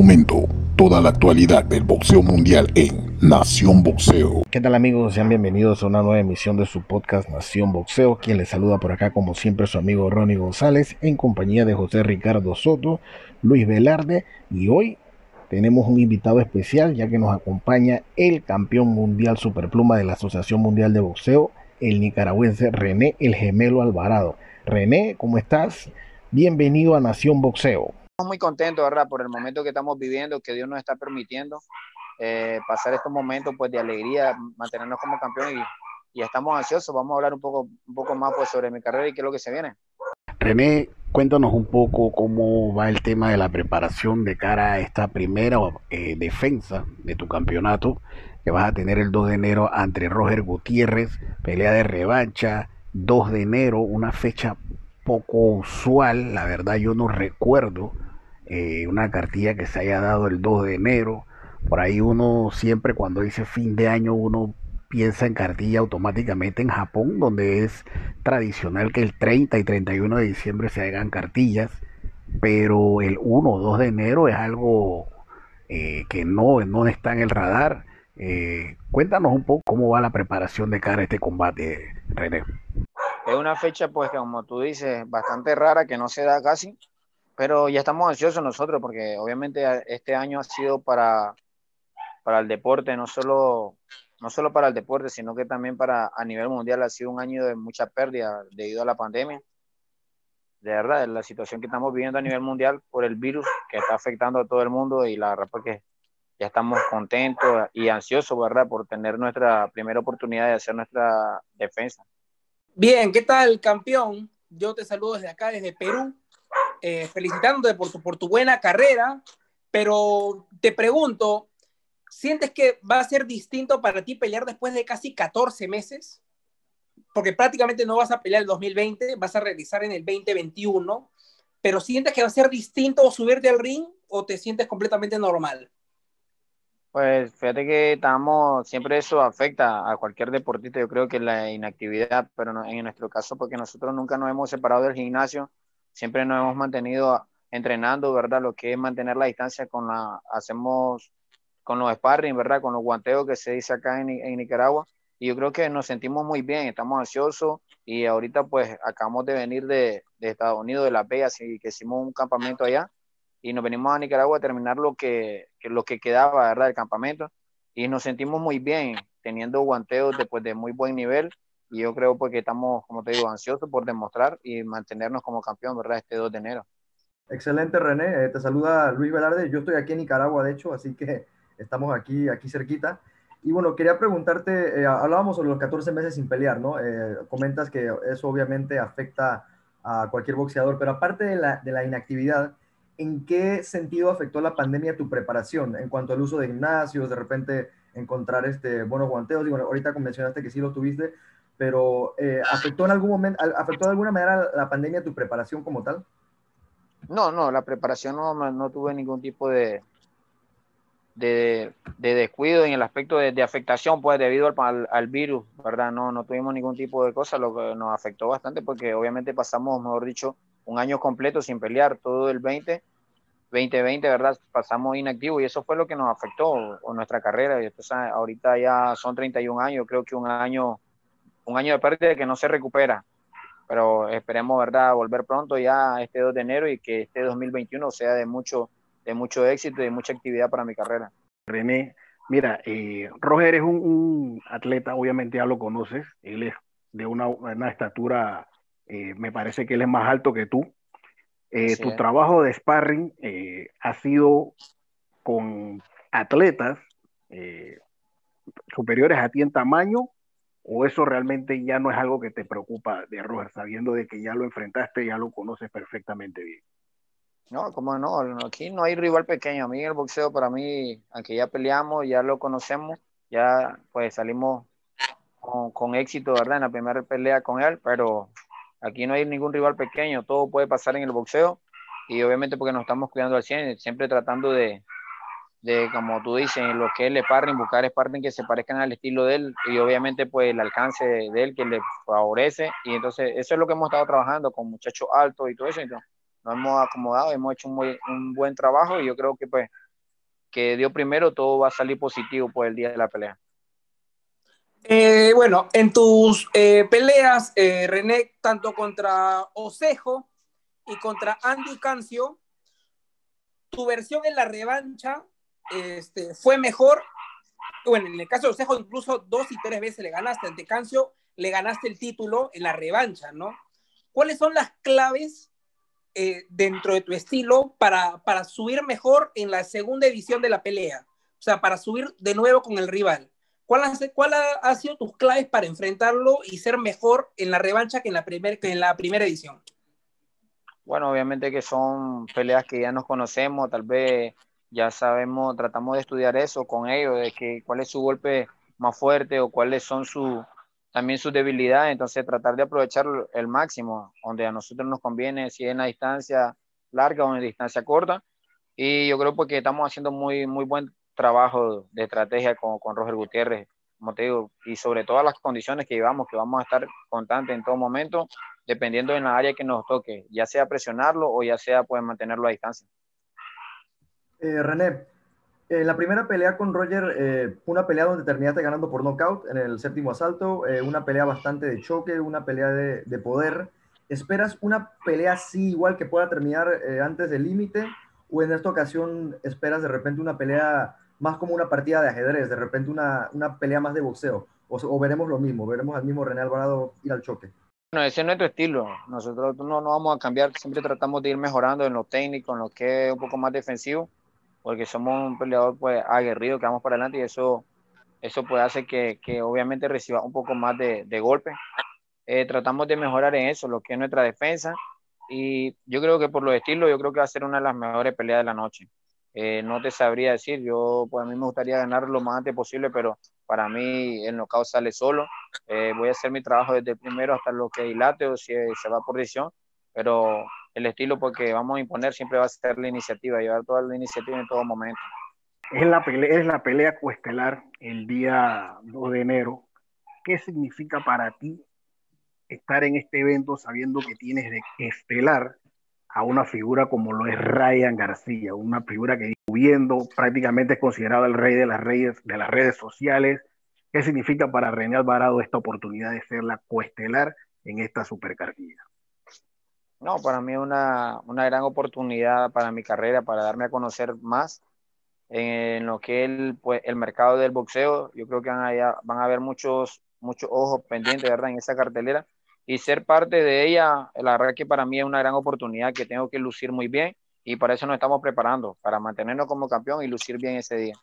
momento toda la actualidad del boxeo mundial en Nación Boxeo. ¿Qué tal amigos? Sean bienvenidos a una nueva emisión de su podcast Nación Boxeo. Quien les saluda por acá como siempre su amigo Ronnie González en compañía de José Ricardo Soto, Luis Velarde y hoy tenemos un invitado especial ya que nos acompaña el campeón mundial superpluma de la Asociación Mundial de Boxeo, el nicaragüense René El Gemelo Alvarado. René, ¿cómo estás? Bienvenido a Nación Boxeo muy contentos, ¿verdad? Por el momento que estamos viviendo, que Dios nos está permitiendo eh, pasar estos momentos pues, de alegría, mantenernos como campeones y, y, estamos ansiosos. Vamos a hablar un poco, un poco más pues, sobre mi carrera y qué es lo que se viene. René, cuéntanos un poco cómo va el tema de la preparación de cara a esta primera eh, defensa de tu campeonato que vas a tener el 2 de enero ante Roger Gutiérrez, pelea de revancha, 2 de enero, una fecha poco usual, la verdad yo no recuerdo eh, una cartilla que se haya dado el 2 de enero. Por ahí uno siempre cuando dice fin de año uno piensa en cartilla automáticamente en Japón, donde es tradicional que el 30 y 31 de diciembre se hagan cartillas, pero el 1 o 2 de enero es algo eh, que no, no está en el radar. Eh, cuéntanos un poco cómo va la preparación de cara a este combate, René. Es una fecha, pues, como tú dices, bastante rara, que no se da casi, pero ya estamos ansiosos nosotros porque obviamente este año ha sido para, para el deporte, no solo, no solo para el deporte, sino que también para a nivel mundial ha sido un año de mucha pérdida debido a la pandemia. De verdad, la situación que estamos viviendo a nivel mundial por el virus que está afectando a todo el mundo y la verdad porque ya estamos contentos y ansiosos, ¿verdad? Por tener nuestra primera oportunidad de hacer nuestra defensa. Bien, ¿qué tal, campeón? Yo te saludo desde acá, desde Perú eh, felicitándote por tu, buena carrera, pero te pregunto, ¿sientes que va a ser distinto para ti pelear después de casi 14 meses? Porque prácticamente no vas a pelear el 2020, vas a realizar en el 2021, pero ¿sientes que va a ser distinto subirte al ring o te sientes completamente normal? Pues fíjate que estamos, siempre eso afecta a cualquier deportista, yo creo que la inactividad, pero en nuestro caso, porque nosotros nunca nos hemos separado del gimnasio, siempre nos hemos mantenido entrenando, ¿verdad? Lo que es mantener la distancia con la, hacemos con los sparring, ¿verdad? Con los guanteos que se dice acá en, Nicaragua. Y yo creo que nos sentimos muy bien, estamos ansiosos y ahorita pues acabamos de venir de, Estados Unidos, de Las Vegas, y que hicimos un campamento allá y nos venimos a Nicaragua a terminar lo que, que, lo que quedaba, ¿verdad? Del campamento y nos sentimos muy bien teniendo guanteos después de muy buen nivel y yo creo porque estamos, como te digo, ansiosos por demostrar y mantenernos como campeón, ¿verdad? Este 2 de enero. Excelente, René. Eh, te saluda Luis Velarde. Yo estoy aquí en Nicaragua, de hecho, así que estamos aquí, aquí cerquita. Y bueno, quería preguntarte, eh, hablábamos sobre los 14 meses sin pelear, ¿no? Eh, comentas que eso obviamente afecta a cualquier boxeador, pero aparte de la, de la inactividad, ¿en qué sentido afectó la pandemia tu preparación en cuanto al uso de gimnasios, de repente encontrar este, buenos guanteos? Y bueno, ahorita mencionaste que sí lo tuviste, pero eh, ¿afectó en algún momento, afectó de alguna manera la pandemia tu preparación como tal? No, no, la preparación no, no tuve ningún tipo de, de, de, descuido en el aspecto de, afectación, pues debido al, al, virus, ¿verdad? No, no tuvimos ningún tipo de cosa, lo que nos afectó bastante porque obviamente pasamos, mejor dicho, un año completo sin pelear, todo el 20, 2020, ¿verdad? Pasamos inactivo y eso fue lo que nos afectó o nuestra carrera. Y entonces, ahorita ya son 31 años, creo que un año un año de pérdida que no se recupera. Pero esperemos, ¿verdad?, volver pronto ya este 2 de enero y que este 2021 sea de mucho, de mucho éxito y de mucha actividad para mi carrera. René, mira, eh, Roger es un, atleta, obviamente ya lo conoces, él es de una, una estatura, eh, me parece que él es más alto que tú. Eh, tu trabajo de sparring eh, ha sido con atletas superiores a ti en tamaño o eso realmente ya no es algo que te preocupa de Roger, sabiendo de que ya lo enfrentaste, ya lo conoces perfectamente bien. No, como no, aquí no hay rival pequeño. A mí el boxeo, para mí, aunque ya peleamos, ya lo conocemos, ya pues salimos con, con éxito, ¿verdad? En la primera pelea con él, pero aquí no hay ningún rival pequeño, todo puede pasar en el boxeo y obviamente porque nos estamos cuidando al 100, siempre tratando de, de, como tú dices, lo que es el sparring, buscar sparring que se parezcan al estilo de él y obviamente pues el alcance de él que le favorece y entonces eso es lo que hemos estado trabajando con muchachos altos y todo eso, entonces nos hemos acomodado, hemos hecho un, muy, un buen trabajo y yo creo que pues que dio primero, todo va a salir positivo por el día de la pelea. Eh, bueno, en tus eh, peleas, eh, René, tanto contra Osejo y contra Andy Cancio, tu versión en la revancha este, fue mejor. Bueno, en el caso de Osejo, incluso dos y tres veces le ganaste. Ante Cancio le ganaste el título en la revancha, ¿no? ¿Cuáles son las claves dentro de tu estilo para, para subir mejor en la segunda edición de la pelea? O sea, para subir de nuevo con el rival. ¿Cuál, cuál ha, sido tus claves para enfrentarlo y ser mejor en la revancha que en la, primer, que en la primera edición? Bueno, obviamente que son peleas que ya nos conocemos, tal vez ya sabemos, tratamos de estudiar eso con ellos, de que cuál es su golpe más fuerte o cuáles son su, también sus debilidades, entonces tratar de aprovechar el máximo, donde a nosotros nos conviene, si es en la distancia larga o en distancia corta, y yo creo porque estamos haciendo muy, muy buen trabajo de estrategia con, con Roger Gutiérrez, como te digo, y sobre todas las condiciones que llevamos, que vamos a estar constantes en todo momento, dependiendo en la área que nos toque, ya sea presionarlo o ya sea pues mantenerlo a distancia. Eh, René, en la primera pelea con Roger, eh, una pelea donde terminaste ganando por knockout en el séptimo asalto, eh, una pelea bastante de choque, una pelea de, de, poder. ¿Esperas una pelea así igual que pueda terminar antes del límite? ¿O en esta ocasión esperas de repente una pelea más como una partida de ajedrez, de repente una, una pelea más de boxeo, o, veremos lo mismo, veremos al mismo René Alvarado ir al choque. Bueno, ese es nuestro estilo. Nosotros no, no vamos a cambiar, siempre tratamos de ir mejorando en lo técnico, en lo que es un poco más defensivo, porque somos un peleador pues aguerrido que vamos para adelante y eso, eso puede hacer que, que obviamente reciba un poco más de, de golpe. Eh, tratamos de mejorar en eso, lo que es nuestra defensa, y yo creo que por los estilos, yo creo que va a ser una de las mejores peleas de la noche. Eh, no te sabría decir, yo pues a mí me gustaría ganar lo más antes posible, pero para mí el knockout sale solo. Eh, voy a hacer mi trabajo desde el primero hasta lo que dilate o si se va por decisión, pero el estilo porque vamos a imponer siempre va a ser la iniciativa, llevar toda la iniciativa en todo momento. Es la pelea, es la pelea cuestelar el día 2 de enero. ¿Qué significa para ti estar en este evento sabiendo que tienes de estelar a una figura como lo es Ryan García, una figura que viendo prácticamente es considerado el rey de las redes, de las redes sociales. ¿Qué significa para René Alvarado esta oportunidad de ser la coestelar en esta supercartilla? No, para mí es una, una, gran oportunidad para mi carrera, para darme a conocer más en lo que es el, pues, el mercado del boxeo. Yo creo que van a, van a haber muchos, muchos ojos pendientes, ¿verdad? En esa cartelera y ser parte de ella, la verdad que para mí es una gran oportunidad que tengo que lucir muy bien y para eso nos estamos preparando, para mantenernos como campeón y lucir bien ese día.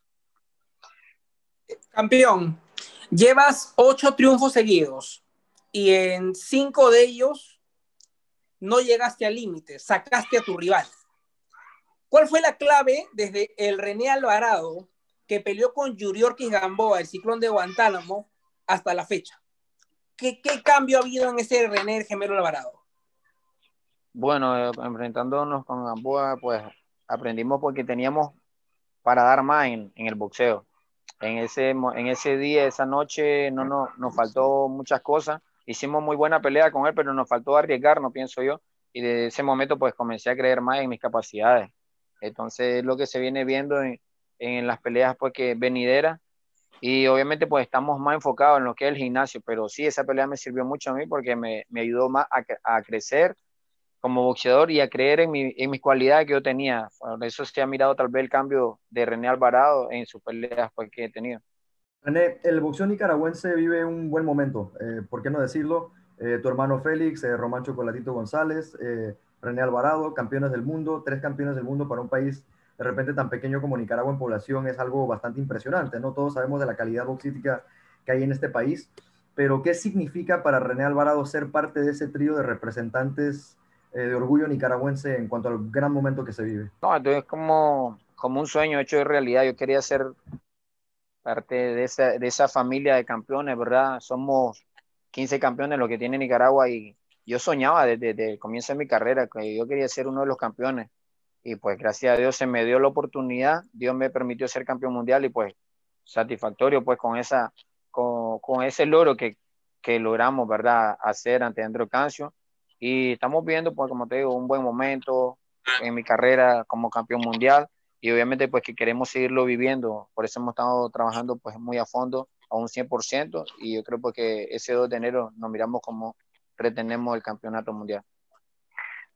Campeón, llevas ocho triunfos seguidos y en cinco de ellos no llegaste al límite, sacaste a tu rival. ¿Cuál fue la clave desde el René Alvarado que peleó con Yuriorkis Gamboa, el ciclón de Guantánamo, hasta la fecha? ¿Qué, cambio ha habido en ese René Gemelo Alvarado? Bueno, eh, enfrentándonos con Gamboa, pues aprendimos porque teníamos para dar más en, el boxeo. En ese, en ese día, esa noche, no, no, nos faltó muchas cosas. Hicimos muy buena pelea con él, pero nos faltó arriesgarnos, pienso yo. Y de ese momento, pues comencé a creer más en mis capacidades. Entonces, lo que se viene viendo en, en las peleas pues, que venideras, y obviamente pues estamos más enfocados en lo que es el gimnasio, pero sí, esa pelea me sirvió mucho a mí porque me, me ayudó más a, a, crecer como boxeador y a creer en, mi, en mis cualidades que yo tenía. Por eso se ha mirado tal vez el cambio de René Alvarado en sus peleas pues, que he tenido. René, el boxeo nicaragüense vive un buen momento, eh, ¿por qué no decirlo? Eh, tu hermano Félix, eh, Román Chocolatito González, eh, René Alvarado, campeones del mundo, tres campeones del mundo para un país de repente tan pequeño como Nicaragua en población es algo bastante impresionante, ¿no? Todos sabemos de la calidad boxística que hay en este país, pero ¿qué significa para René Alvarado ser parte de ese trío de representantes eh, de orgullo nicaragüense en cuanto al gran momento que se vive? No, entonces es como, como un sueño hecho de realidad. Yo quería ser parte de esa, de esa familia de campeones, ¿verdad? Somos 15 campeones lo que tiene Nicaragua y yo soñaba desde, desde el comienzo de mi carrera que yo quería ser uno de los campeones y pues gracias a Dios se me dio la oportunidad, Dios me permitió ser campeón mundial y pues satisfactorio pues con, esa, con, con ese logro que, que, logramos, ¿verdad?, hacer ante Andrew Cancio y estamos viendo pues como te digo un buen momento en mi carrera como campeón mundial y obviamente pues que queremos seguirlo viviendo, por eso hemos estado trabajando pues muy a fondo, a un 100%, y yo creo pues que ese 2 de enero nos miramos como retenemos el campeonato mundial.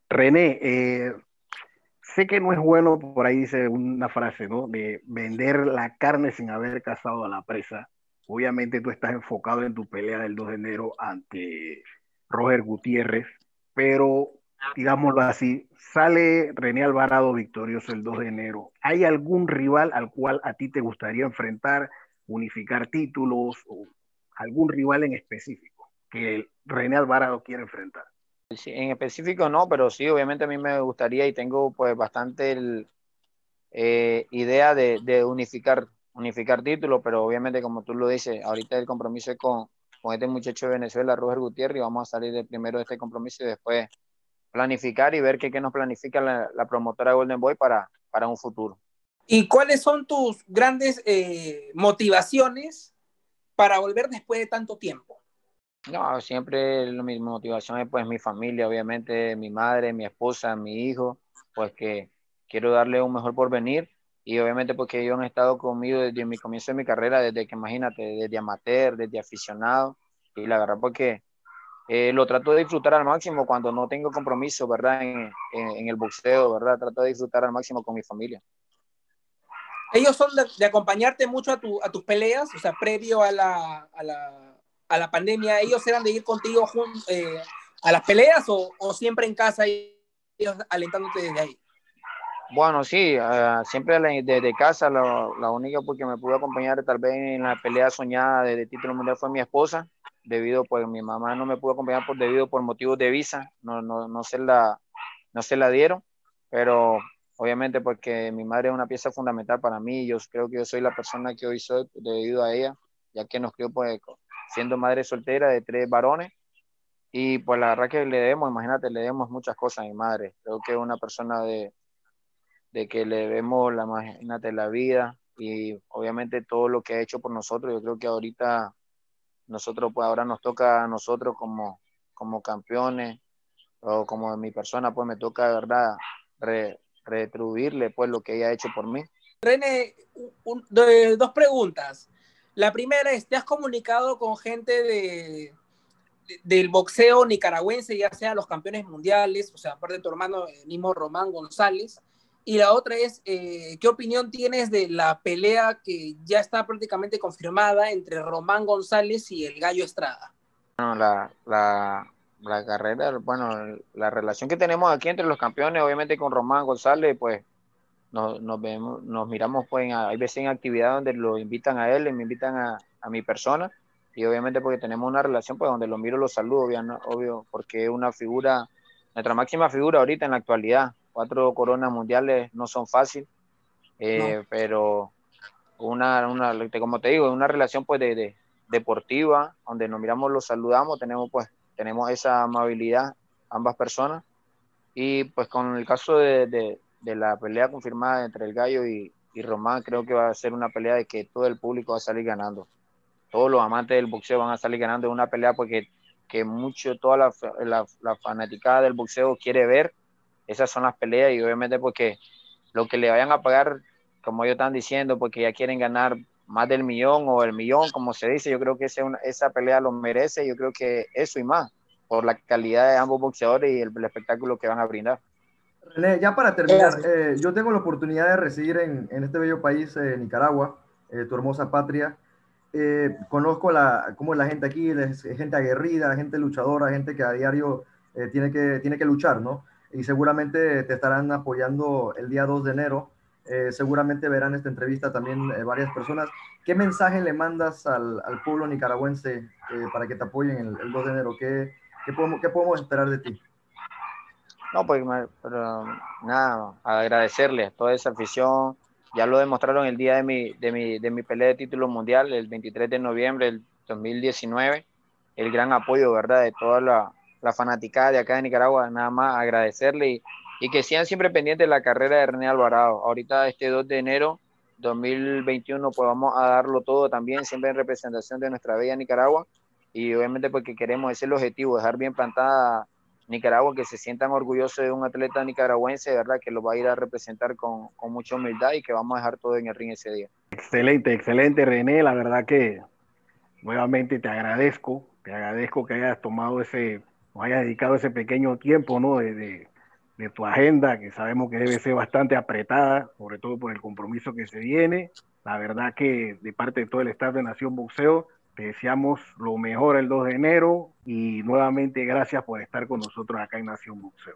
René, eh, sé que no es bueno, por ahí dice una frase, ¿no? De vender la carne sin haber cazado a la presa. Obviamente tú estás enfocado en tu pelea del 2 de enero ante Roger Gutiérrez, pero digámoslo así, sale René Alvarado victorioso el 2 de enero. ¿Hay algún rival al cual a ti te gustaría enfrentar, unificar títulos o algún rival en específico que René Alvarado quiere enfrentar? en específico no, pero sí, obviamente a mí me gustaría y tengo pues bastante eh, idea de, unificar, unificar títulos, pero obviamente como tú lo dices, ahorita el compromiso es con, con este muchacho de Venezuela, Roger Gutiérrez, y vamos a salir de primero de este compromiso y después planificar y ver qué, qué nos planifica la, la, promotora Golden Boy para, para un futuro. ¿Y cuáles son tus grandes eh, motivaciones para volver después de tanto tiempo? No, siempre mi motivación es pues mi familia, obviamente, mi madre, mi esposa, mi hijo, pues que quiero darle un mejor porvenir y obviamente porque ellos han estado conmigo desde mi comienzo de mi carrera, desde que imagínate, desde amateur, desde aficionado y la verdad porque eh, lo trato de disfrutar al máximo cuando no tengo compromiso, ¿verdad? En, en, el boxeo, ¿verdad? Trato de disfrutar al máximo con mi familia. Ellos son de, acompañarte mucho a, tu, a tus peleas, o sea, previo a la, a la a la pandemia, ellos eran de ir contigo eh, a las peleas o, o, siempre en casa y ellos alentándote desde ahí? Bueno, sí, uh, siempre desde casa, la, la única porque me pudo acompañar tal vez en la pelea soñada de, de, título mundial fue mi esposa, debido, pues mi mamá no me pudo acompañar por debido por motivos de visa, no, no, no, se, la, no se la dieron, pero obviamente porque mi madre es una pieza fundamental para mí, yo creo que yo soy la persona que hoy soy debido a ella, ya que nos crió pues siendo madre soltera de tres varones. Y pues la verdad que le debemos, imagínate, le debemos muchas cosas a mi madre. Creo que es una persona de, de que le debemos, la, imagínate, la vida y obviamente todo lo que ha hecho por nosotros. Yo creo que ahorita nosotros, pues ahora nos toca a nosotros como, como campeones o como mi persona, pues me toca, de verdad, retribuirle pues lo que ella ha hecho por mí. René, dos preguntas. La primera es, ¿te has comunicado con gente de, del boxeo nicaragüense, ya sea los campeones mundiales, o sea, aparte de tu hermano mismo Román González? Y la otra es, eh, ¿qué opinión tienes de la pelea que ya está prácticamente confirmada entre Román González y el Gallo Estrada? Bueno, la, la, la carrera, bueno, la relación que tenemos aquí entre los campeones, obviamente con Román González, pues nos, nos, vemos, nos miramos, pues, hay veces en actividad donde lo invitan a él, me invitan a, a, mi persona, y obviamente porque tenemos una relación, pues, donde lo miro, lo saludo, obvio, obvio, porque es una figura, nuestra máxima figura ahorita en la actualidad, cuatro coronas mundiales no son fáciles, eh, no. pero una, una, como te digo, una relación, pues, de, de, deportiva, donde nos miramos, lo saludamos, tenemos, pues, tenemos esa amabilidad, ambas personas, y pues con el caso de, de de la pelea confirmada entre el Gallo y, y, Román, creo que va a ser una pelea de que todo el público va a salir ganando. Todos los amantes del boxeo van a salir ganando en una pelea porque que mucho, toda la, la, la, fanaticada del boxeo quiere ver. Esas son las peleas y obviamente porque lo que le vayan a pagar, como ellos están diciendo, porque ya quieren ganar más del millón o el millón, como se dice, yo creo que esa, esa pelea lo merece, yo creo que eso y más, por la calidad de ambos boxeadores y el, el espectáculo que van a brindar. René, ya para terminar, eh, yo tengo la oportunidad de residir en, en este bello país, eh, Nicaragua, eh, tu hermosa patria. Eh, conozco la, cómo es la gente aquí, es gente aguerrida, gente luchadora, gente que a diario eh, tiene, que, tiene que luchar, ¿no? Y seguramente te estarán apoyando el día 2 de enero. seguramente verán esta entrevista también varias personas. ¿Qué mensaje le mandas al, al pueblo nicaragüense para que te apoyen el, el 2 de enero? ¿Qué, qué, podemos, ¿Qué podemos esperar de ti? No, pues pero, nada, agradecerles toda esa afición. Ya lo demostraron el día de mi, de mi, de mi pelea de título mundial, el 23 de noviembre del 2019. El gran apoyo, ¿verdad?, de toda la, la fanaticada de acá de Nicaragua. Nada más agradecerle y, que sean siempre pendientes de la carrera de René Alvarado. Ahorita, este 2 de enero 2021, pues vamos a darlo todo también, siempre en representación de nuestra bella Nicaragua. Y obviamente porque queremos, ese es el objetivo, dejar bien plantada Nicaragua, que se sientan orgullosos de un atleta nicaragüense, ¿verdad? Que lo va a ir a representar con, con mucha humildad y que vamos a dejar todo en el ring ese día. Excelente, excelente, René. La verdad que nuevamente te agradezco, te agradezco que hayas tomado ese, o hayas dedicado ese pequeño tiempo, ¿no? De, de, de, tu agenda, que sabemos que debe ser bastante apretada, sobre todo por el compromiso que se viene. La verdad que de parte de todo el staff de Nación Boxeo, te deseamos lo mejor el 2 de enero y nuevamente gracias por estar con nosotros acá en Nación Boxeo.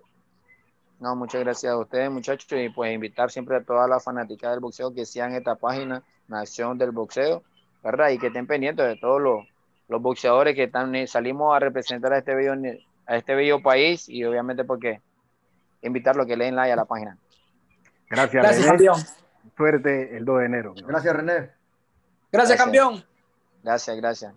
No, muchas gracias a ustedes, muchachos, y pues invitar siempre a todas las fanáticas del boxeo que sigan esta página, Nación del Boxeo, ¿verdad? Y que estén pendientes de todos los, los boxeadores que están, eh, salimos a representar a este bello, a este bello país y obviamente porque invitarlo a que le den like a la página. Gracias, Gracias René. campeón. Suerte el 2 de enero. Gracias, René. Gracias, Gracias. campeón. Gracias, gracias.